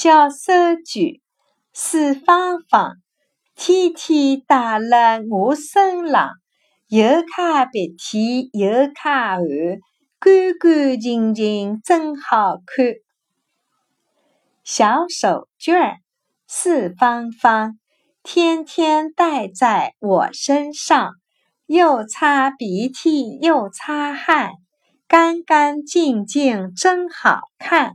小手绢，四方方，天天戴了我身浪，又擦鼻涕又擦汗，干干净净真好看。小手绢，四方方，天天戴在我身上，又擦鼻涕又擦汗，干干净净真好看。